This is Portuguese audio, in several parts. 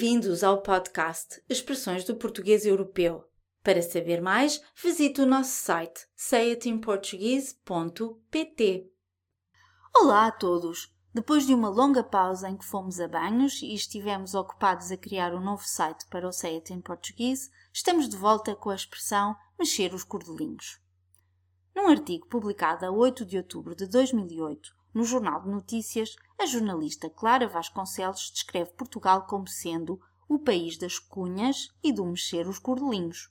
Bem-vindos ao podcast Expressões do Português Europeu. Para saber mais, visite o nosso site sayitinportuguese.pt. Olá a todos! Depois de uma longa pausa em que fomos a banhos e estivemos ocupados a criar um novo site para o Say Portuguese, estamos de volta com a expressão mexer os cordelinhos. Num artigo publicado a 8 de outubro de 2008 no Jornal de Notícias, a jornalista Clara Vasconcelos descreve Portugal como sendo o país das cunhas e do mexer os cordelinhos.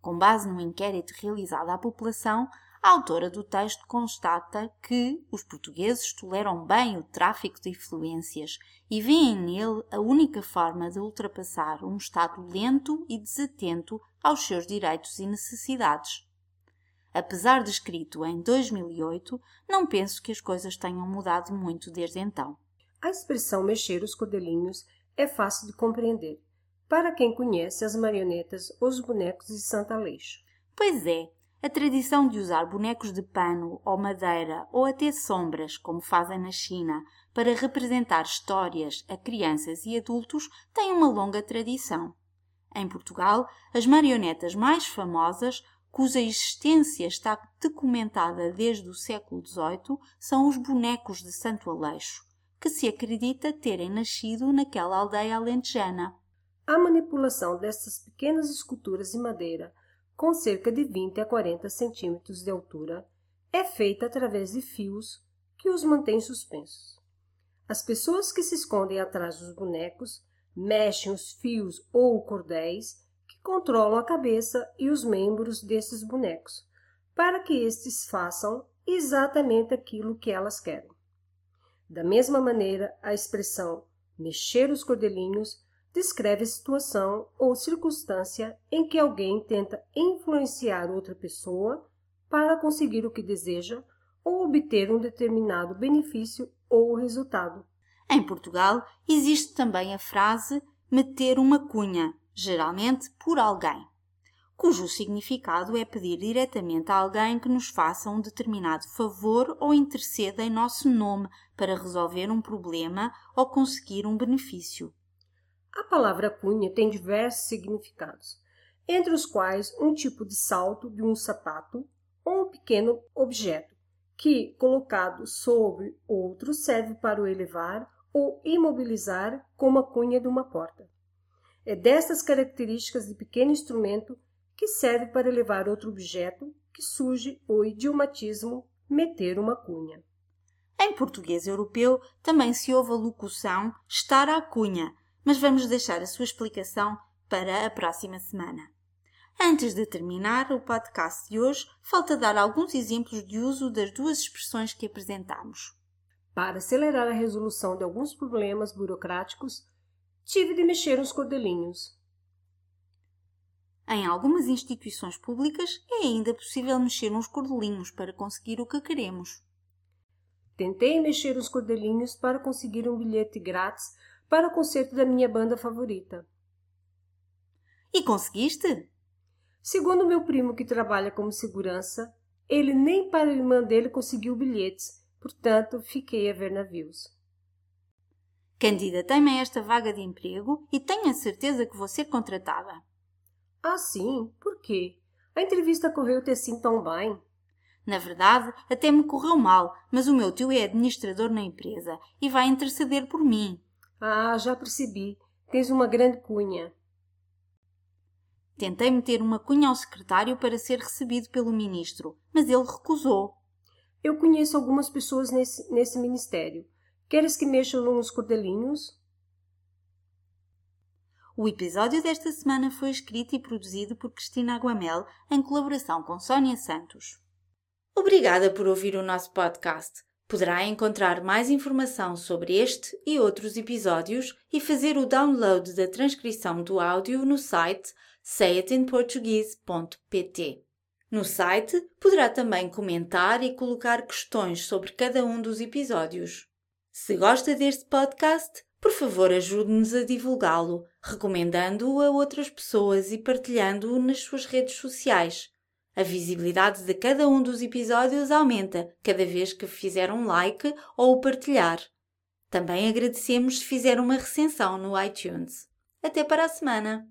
Com base num inquérito realizado à população, a autora do texto constata que os portugueses toleram bem o tráfico de influências e veem nele a única forma de ultrapassar um Estado lento e desatento aos seus direitos e necessidades. Apesar de escrito em 2008, não penso que as coisas tenham mudado muito desde então. A expressão mexer os cordelinhos é fácil de compreender para quem conhece as marionetas ou os bonecos de Santa Aleixo. Pois é, a tradição de usar bonecos de pano ou madeira ou até sombras, como fazem na China, para representar histórias a crianças e adultos tem uma longa tradição. Em Portugal, as marionetas mais famosas cuja existência está documentada desde o século XVIII, são os bonecos de Santo Aleixo, que se acredita terem nascido naquela aldeia alentejana. A manipulação destas pequenas esculturas de madeira, com cerca de 20 a 40 centímetros de altura, é feita através de fios que os mantêm suspensos. As pessoas que se escondem atrás dos bonecos mexem os fios ou cordéis controlam a cabeça e os membros desses bonecos, para que estes façam exatamente aquilo que elas querem. Da mesma maneira, a expressão mexer os cordelinhos descreve a situação ou circunstância em que alguém tenta influenciar outra pessoa para conseguir o que deseja ou obter um determinado benefício ou resultado. Em Portugal, existe também a frase meter uma cunha, geralmente por alguém, cujo significado é pedir diretamente a alguém que nos faça um determinado favor ou interceda em nosso nome para resolver um problema ou conseguir um benefício. A palavra cunha tem diversos significados, entre os quais um tipo de salto de um sapato ou um pequeno objeto que, colocado sobre outro, serve para o elevar ou imobilizar, como a cunha de uma porta. É dessas características de pequeno instrumento que serve para levar outro objeto que surge o idiomatismo meter uma cunha. Em português europeu também se ouve a locução estar à cunha, mas vamos deixar a sua explicação para a próxima semana. Antes de terminar o podcast de hoje, falta dar alguns exemplos de uso das duas expressões que apresentamos. Para acelerar a resolução de alguns problemas burocráticos, tive de mexer uns cordelinhos. Em algumas instituições públicas é ainda possível mexer uns cordelinhos para conseguir o que queremos. Tentei mexer os cordelinhos para conseguir um bilhete grátis para o concerto da minha banda favorita. E conseguiste? Segundo meu primo que trabalha como segurança, ele nem para a irmã dele conseguiu bilhetes, portanto fiquei a ver navios. Candidatei-me a esta vaga de emprego e tenho a certeza que vou ser contratada. Ah, sim? Por quê? A entrevista correu-te assim tão bem? Na verdade, até me correu mal, mas o meu tio é administrador na empresa e vai interceder por mim. Ah, já percebi. Tens uma grande cunha. Tentei meter uma cunha ao secretário para ser recebido pelo ministro, mas ele recusou. Eu conheço algumas pessoas nesse, nesse ministério. Queres que mexam nos cordelinhos? O episódio desta semana foi escrito e produzido por Cristina Aguamel em colaboração com Sónia Santos. Obrigada por ouvir o nosso podcast. Poderá encontrar mais informação sobre este e outros episódios e fazer o download da transcrição do áudio no site sayitinportuguese.pt. No site poderá também comentar e colocar questões sobre cada um dos episódios. Se gosta deste podcast, por favor ajude-nos a divulgá-lo, recomendando-o a outras pessoas e partilhando-o nas suas redes sociais. A visibilidade de cada um dos episódios aumenta cada vez que fizer um like ou o partilhar. Também agradecemos se fizer uma recensão no iTunes. Até para a semana!